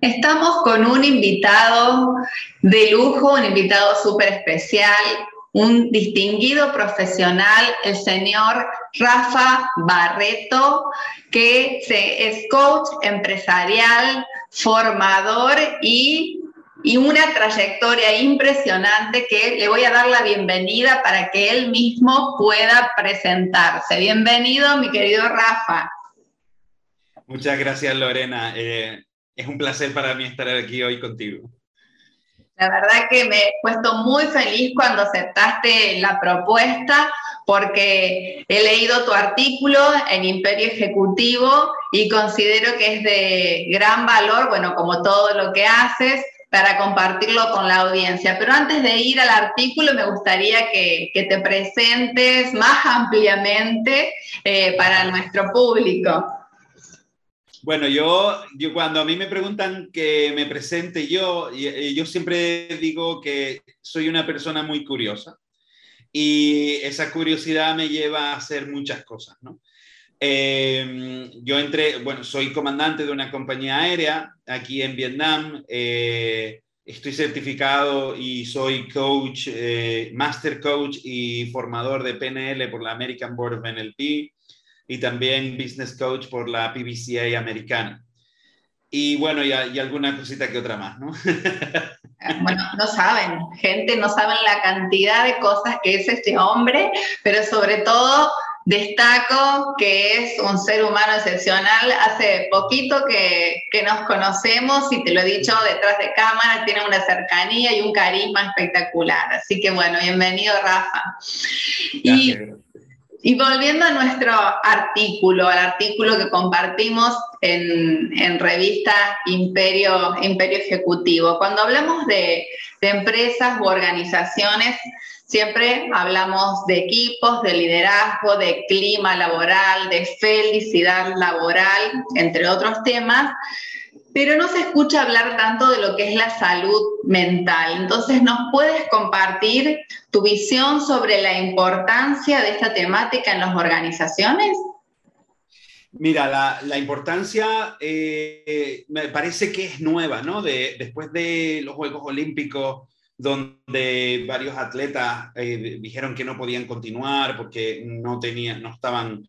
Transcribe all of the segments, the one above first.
Estamos con un invitado de lujo, un invitado súper especial, un distinguido profesional, el señor Rafa Barreto, que es coach empresarial, formador y, y, una trayectoria impresionante que le voy a dar la bienvenida para que él mismo pueda presentarse. Bienvenido, mi querido Rafa. Muchas gracias, Lorena. Eh, es un placer para mí estar aquí hoy contigo. La verdad que me he puesto muy feliz cuando aceptaste la propuesta porque he leído tu artículo en Imperio Ejecutivo y considero que es de gran valor, bueno, como todo lo que haces, para compartirlo con la audiencia. Pero antes de ir al artículo, me gustaría que, te presentes más ampliamente eh, para nuestro público. Bueno, yo, yo cuando a mí me preguntan que me presente yo, yo siempre digo que soy una persona muy curiosa y esa curiosidad me lleva a hacer muchas cosas, ¿no? Em, yo entré, bueno, soy comandante de una compañía aérea aquí en Vietnam, eh, estoy certificado y soy coach, eh, master coach y formador de PNL por la American Board of NLP y también business coach por la PBCA americana. Y bueno, y, y alguna cosita que otra más, ¿no? bueno, no saben, gente, no saben la cantidad de cosas que es este hombre, pero sobre todo destaco que es un ser humano excepcional. Hace poquito que, que, nos conocemos y te lo he dicho detrás de cámara, tiene una cercanía y un carisma espectacular. Así que bueno, bienvenido Rafa. Y, y volviendo a nuestro artículo, al artículo que compartimos en, revista Imperio, Imperio Ejecutivo, cuando hablamos de, de empresas u organizaciones, siempre hablamos de equipos, de liderazgo, de clima laboral, de felicidad laboral, entre otros temas, pero no se escucha hablar tanto de lo que es la salud mental. Entonces, ¿nos puedes compartir tu visión sobre la importancia de esta temática en las organizaciones? Mira, la, importancia eh, me parece que es nueva, ¿no? De, después de los Juegos Olímpicos, donde varios atletas eh, dijeron que no podían continuar porque no, tenían, no estaban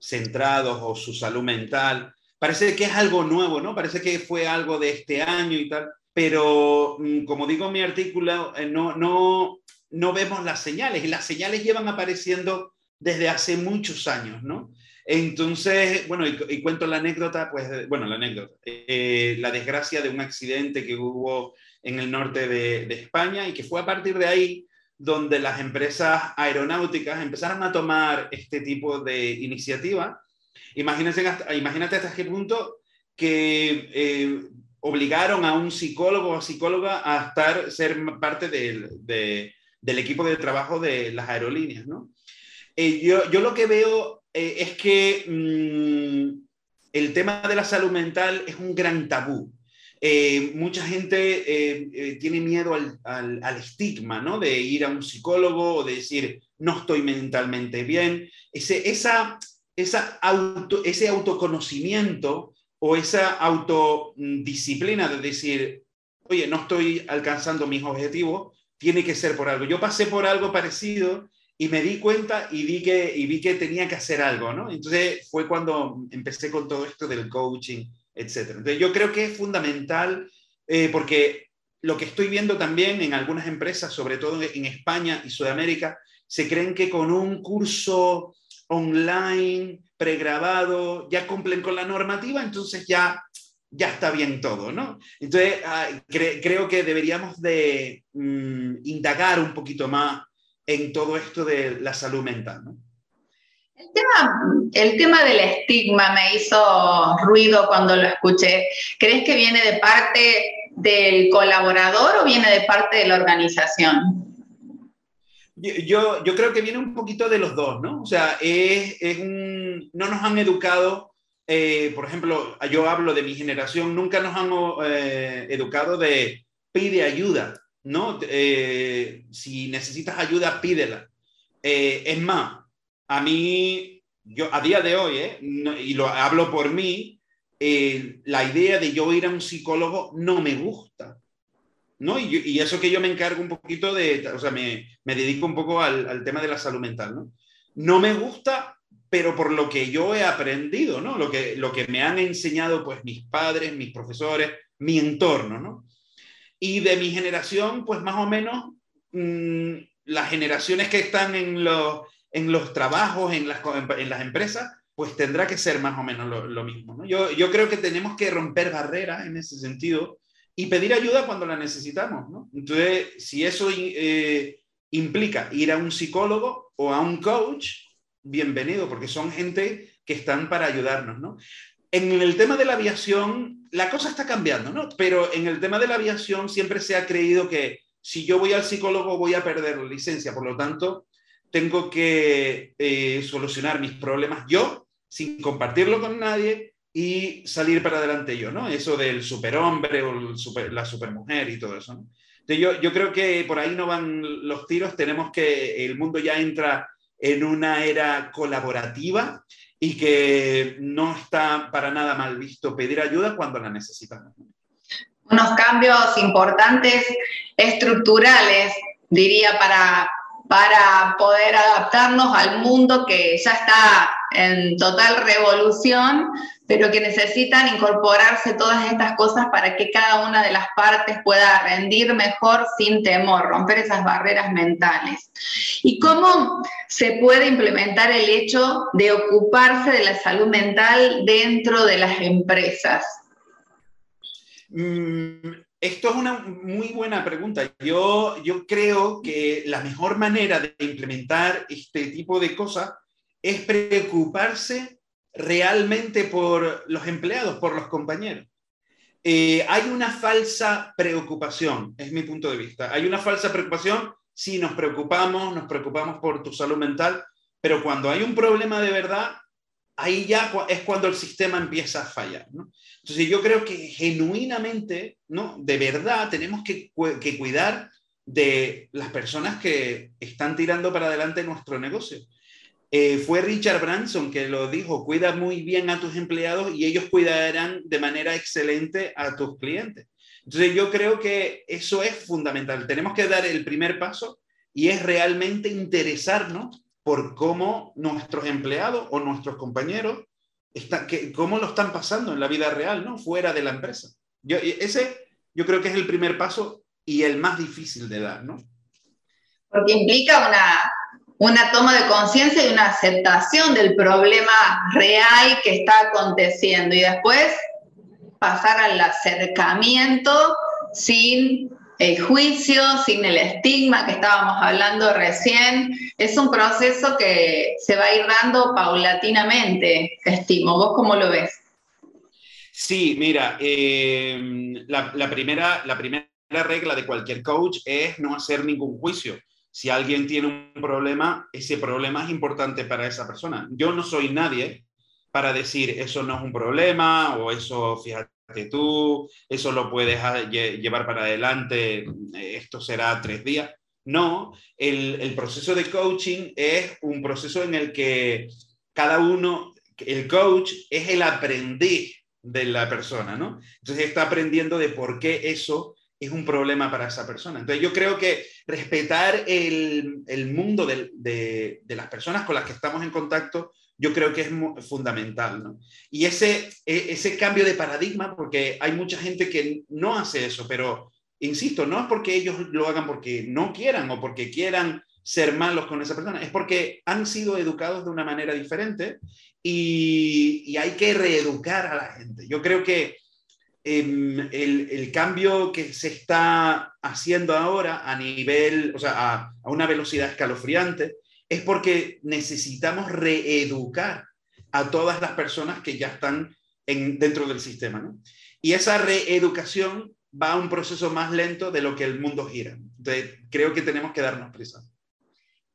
centrados o su salud mental parece que es algo nuevo, ¿no? Parece que fue algo de este año y tal, pero mm, como digo en mi artículo, eh, no, no, no vemos las señales y las señales llevan apareciendo desde hace muchos años, ¿no? Entonces, bueno, y, cuento la anécdota, pues, bueno, la anécdota, eh, la desgracia de un accidente que hubo en el norte de, de España y que fue a partir de ahí donde las empresas aeronáuticas empezaron a tomar este tipo de iniciativa Imagínate hasta, imagínate hasta qué punto que eh, obligaron a un psicólogo o psicóloga a estar, ser parte del, del equipo de trabajo de las aerolíneas, ¿no? Eh, yo, yo, lo que veo eh, es que mm, el tema de la salud mental es un gran tabú. mucha gente tiene miedo al, al, al, estigma, ¿no? De ir a un psicólogo o de decir, no estoy mentalmente bien. Ese, esa, esa ese autoconocimiento o esa autodisciplina de decir, oye, no estoy alcanzando mis objetivos, tiene que ser por algo. Yo pasé por algo parecido y me di cuenta y vi que, y vi que tenía que hacer algo, ¿no? Entonces fue cuando empecé con todo esto del coaching, etc. Entonces yo creo que es fundamental eh, porque lo que estoy viendo también en algunas empresas, sobre todo en España y Sudamérica, se creen que con un curso online, pregrabado, ya cumplen con la normativa, entonces ya, ya está bien todo, ¿no? Entonces, creo que deberíamos de mm, indagar un poquito más en todo esto de la salud mental. El tema, el tema del estigma me hizo ruido cuando lo escuché. ¿Crees que viene de parte del colaborador o viene de parte de la organización? Yo, yo creo que viene un poquito de los dos, ¿no? O sea, es, es un, no nos han educado, eh, por ejemplo, yo hablo de mi generación, nunca nos han eh, educado de pide ayuda, ¿no? Eh, si necesitas ayuda, pídela. es más, a mí, yo a día de hoy, y lo hablo por mí, la idea de yo ir a un psicólogo no me gusta. ¿No? Y, eso que yo me encargo un poquito de, o sea, me, me dedico un poco al, al, tema de la salud mental, ¿no? No me gusta, pero por lo que yo he aprendido, ¿no? Lo que, lo que me han enseñado, pues, mis padres, mis profesores, mi entorno, ¿no? Y de mi generación, pues, más o menos, mmm, las generaciones que están en los, en los trabajos, en las, en las empresas, pues tendrá que ser más o menos lo, lo mismo, ¿no? Yo, yo creo que tenemos que romper barreras en ese sentido y pedir ayuda cuando la necesitamos, ¿no? Entonces, si eso eh, implica ir a un psicólogo o a un coach, bienvenido, porque son gente que están para ayudarnos, ¿no? En el tema de la aviación, la cosa está cambiando, ¿no? Pero en el tema de la aviación siempre se ha creído que si yo voy al psicólogo voy a perder la licencia, por lo tanto, tengo que eh, solucionar mis problemas yo, sin compartirlo con nadie, y salir para adelante yo, ¿no? Eso del superhombre o la supermujer y todo eso, ¿no? Entonces yo, yo creo que por ahí no van los tiros, tenemos que el mundo ya entra en una era colaborativa y que no está para nada mal visto pedir ayuda cuando la necesitamos. Unos cambios importantes estructurales, diría, para, para poder adaptarnos al mundo que ya está en total revolución, pero que necesitan incorporarse todas estas cosas para que cada una de las partes pueda rendir mejor sin temor, romper esas barreras mentales. ¿Y cómo se puede implementar el hecho de ocuparse de la salud mental dentro de las empresas? Mm, esto es una muy buena pregunta. Yo, creo que la mejor manera de implementar este tipo de cosas es preocuparse realmente por los empleados, por los compañeros. Eh, hay una falsa preocupación, es mi punto de vista. Hay una falsa preocupación si nos preocupamos, nos preocupamos por tu salud mental, pero cuando hay un problema de verdad, ahí ya es cuando el sistema empieza a fallar. Entonces yo creo que genuinamente, ¿no? de verdad, tenemos que, cuidar de las personas que están tirando para adelante nuestro negocio. Eh, fue Richard Branson que lo dijo, cuida muy bien a tus empleados y ellos cuidarán de manera excelente a tus clientes. Entonces yo creo que eso es fundamental. Tenemos que dar el primer paso y es realmente interesarnos por cómo nuestros empleados o nuestros compañeros, están, que, cómo lo están pasando en la vida real, ¿no? Fuera de la empresa. Yo, ese yo creo que es el primer paso y el más difícil de dar, ¿no? Porque implica una una toma de conciencia y una aceptación del problema real que está aconteciendo y después pasar al acercamiento sin el juicio, sin el estigma que estábamos hablando recién. Es un proceso que se va a ir dando paulatinamente, estimo. ¿Vos cómo lo ves? Sí, mira, eh, la, primera, la primera regla de cualquier coach es no hacer ningún juicio si alguien tiene un problema, ese problema es importante para esa persona. Yo no soy nadie para decir eso no es un problema o eso, fíjate tú, eso lo puedes llevar para adelante, esto será tres días. No, el, el proceso de coaching es un proceso en el que cada uno, el coach es el aprendiz de la persona, ¿no? Entonces está aprendiendo de por qué eso es un problema para esa persona. Entonces yo creo que respetar el, el mundo de, de, las personas con las que estamos en contacto, yo creo que es fundamental. ¿no? Y ese, e, ese cambio de paradigma, porque hay mucha gente que no hace eso, pero insisto, no es porque ellos lo hagan porque no quieran o porque quieran ser malos con esa persona, es porque han sido educados de una manera diferente y, y hay que reeducar a la gente. Yo creo que Em, el, el, cambio que se está haciendo ahora a nivel, o sea, a, a una velocidad escalofriante, es porque necesitamos reeducar a todas las personas que ya están en, dentro del sistema. ¿no? Y esa reeducación va a un proceso más lento de lo que el mundo gira. Entonces, creo que tenemos que darnos prisa.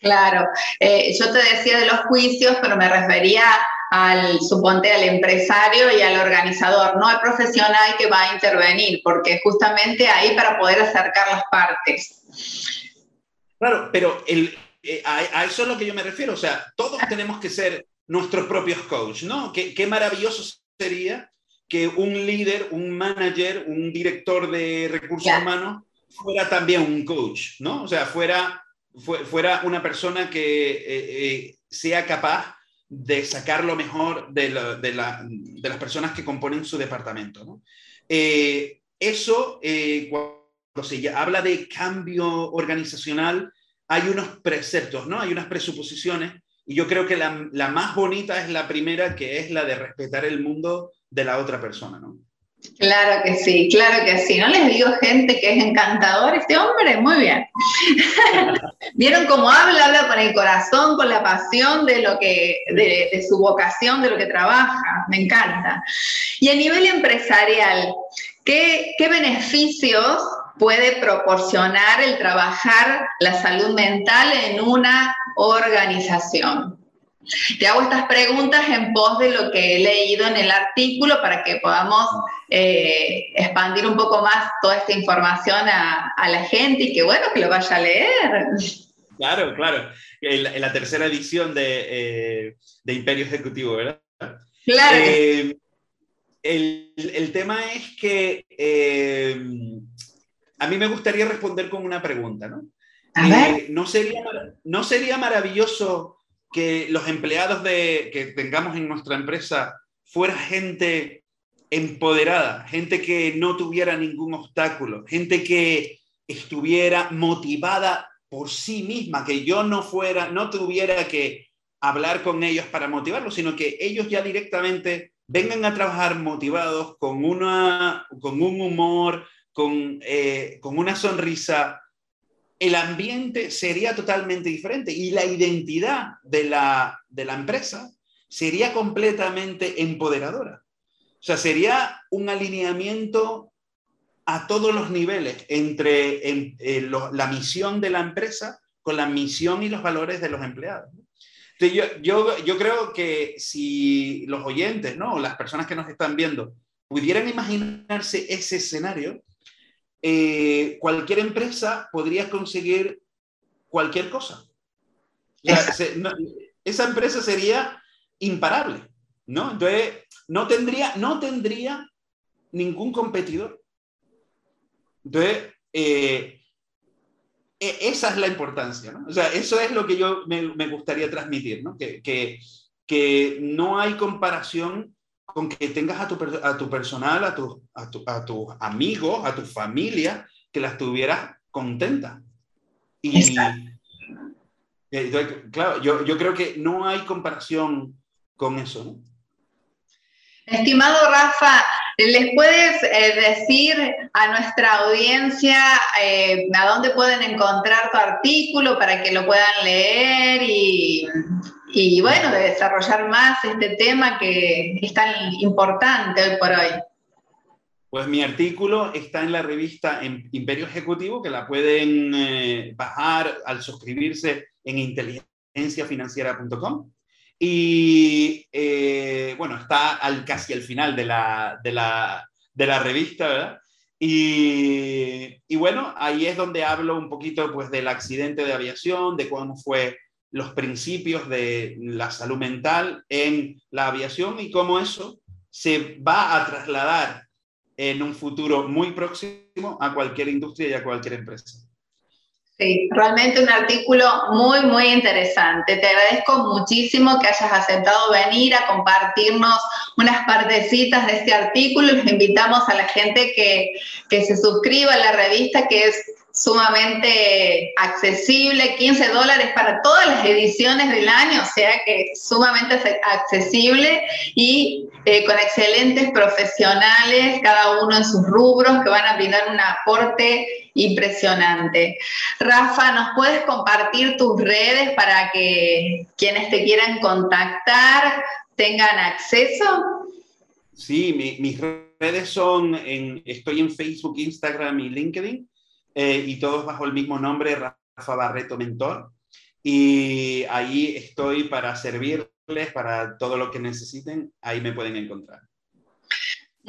Claro, eh, yo te decía de los juicios, pero me refería al, suponte, al empresario y al organizador, no al profesional que va a intervenir, porque justamente ahí para poder acercar las partes. Claro, pero el, eh, a, eso es lo que yo me refiero, o sea, todos tenemos que ser nuestros propios coaches, ¿no? Qué, qué maravilloso sería que un líder, un manager, un director de recursos humanos fuera también un coach, ¿no? O sea, fuera, fuera una persona que eh, eh, sea capaz de sacar lo mejor de, de, las personas que componen su departamento. ¿no? Eh, eso, cuando se habla de cambio organizacional, hay unos preceptos, ¿no? hay unas presuposiciones, y yo creo que la, la, más bonita es la primera, que es la de respetar el mundo de la otra persona. ¿no? Claro que sí, claro que sí. No les digo gente que es encantador, este hombre, muy bien. ¿Vieron cómo habla? Habla con el corazón, con la pasión de lo que, de, su vocación, de lo que trabaja. Me encanta. Y a nivel empresarial, ¿qué, qué beneficios puede proporcionar el trabajar la salud mental en una organización? Te hago estas preguntas en pos de lo que he leído en el artículo para que podamos eh, expandir un poco más toda esta información a, la gente y que bueno, que lo vaya a leer. Claro, claro. En la, tercera edición de, eh, de, Imperio Ejecutivo, ¿verdad? Claro. Eh, el, el, tema es que a mí me gustaría responder con una pregunta, ¿no? ¿no, sería, ¿No sería maravilloso que los empleados de, que tengamos en nuestra empresa fuera gente empoderada, gente que no tuviera ningún obstáculo, gente que estuviera motivada por sí misma, que yo no fuera, no tuviera que hablar con ellos para motivarlos, sino que ellos ya directamente vengan a trabajar motivados con, una, con un humor, con, eh, con una sonrisa, el ambiente sería totalmente diferente y la identidad de la, empresa sería completamente empoderadora. O sea, sería un alineamiento a todos los niveles entre la misión de la empresa con la misión y los valores de los empleados. Entonces, yo, yo, creo que si los oyentes, ¿no? las personas que nos están viendo, pudieran imaginarse ese escenario, eh, cualquier empresa podría conseguir cualquier cosa. esa empresa sería imparable, ¿no? Entonces, no tendría, no tendría ningún competidor. Entonces, eh, e, esa es la importancia, ¿no? O sea, eso es lo que yo me, gustaría transmitir, ¿no? Que, que, que no hay comparación con que tengas a tu, a tu personal, a, tu, a, tu, a tus amigos, a tu familia, que las tuvieras contentas. Y, claro, yo, yo, creo que no hay comparación con eso. ¿no? Estimado Rafa, ¿les puedes eh, decir a nuestra audiencia eh, a dónde pueden encontrar tu artículo para que lo puedan leer y y bueno, de desarrollar más este tema que es tan importante hoy por hoy. Pues mi artículo está en la revista Imperio Ejecutivo, que la pueden eh, bajar al suscribirse en inteligenciafinanciera.com. Y eh, bueno, está al, casi al final de la, de la, de la revista, ¿verdad? Y, y, bueno, ahí es donde hablo un poquito pues, del accidente de aviación, de cómo fue los principios de la salud mental en la aviación y cómo eso se va a trasladar en un futuro muy próximo a cualquier industria y a cualquier empresa. Sí, realmente un artículo muy, muy interesante. Te agradezco muchísimo que hayas aceptado venir a compartirnos unas partecitas de este artículo. Les invitamos a la gente que, que se suscriba a la revista, que es sumamente accesible, 15 dólares para todas las ediciones del año, o sea que sumamente accesible y eh, con excelentes profesionales, cada uno en sus rubros, que van a brindar un aporte impresionante. Rafa, ¿nos puedes compartir tus redes para que quienes te quieran contactar tengan acceso? Sí, mis redes son, en, estoy en Facebook, Instagram y LinkedIn eh, y todos bajo el mismo nombre, Rafa Barreto Mentor. Y ahí estoy para servirles, para todo lo que necesiten, ahí me pueden encontrar.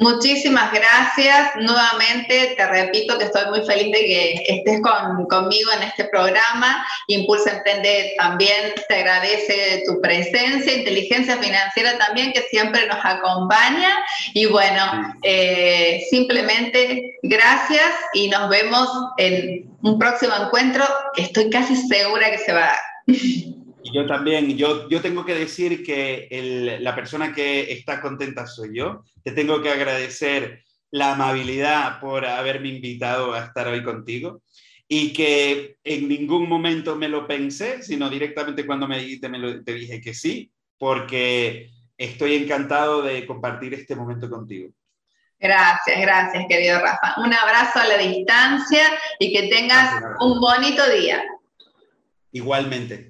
Muchísimas gracias. Nuevamente te repito que estoy muy feliz de que estés conmigo en este programa. Impulsa Emprende también te agradece tu presencia, inteligencia financiera también que siempre nos acompaña. Y bueno, eh, simplemente gracias y nos vemos en un próximo encuentro que estoy casi segura que se va a dar. Yo también, yo, yo tengo que decir que la persona que está contenta soy yo. Te tengo que agradecer la amabilidad por haberme invitado a estar hoy contigo y que en ningún momento me lo pensé, sino directamente cuando me dijiste, me te dije que sí, porque estoy encantado de compartir este momento contigo. Gracias, gracias, querido Rafa. Un abrazo a la distancia y que tengas un bonito día. Igualmente.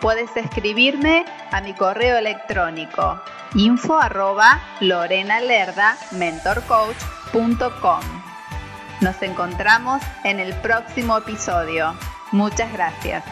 puedes escribirme a mi correo electrónico info arroba. Nos encontramos en el próximo episodio. Muchas gracias.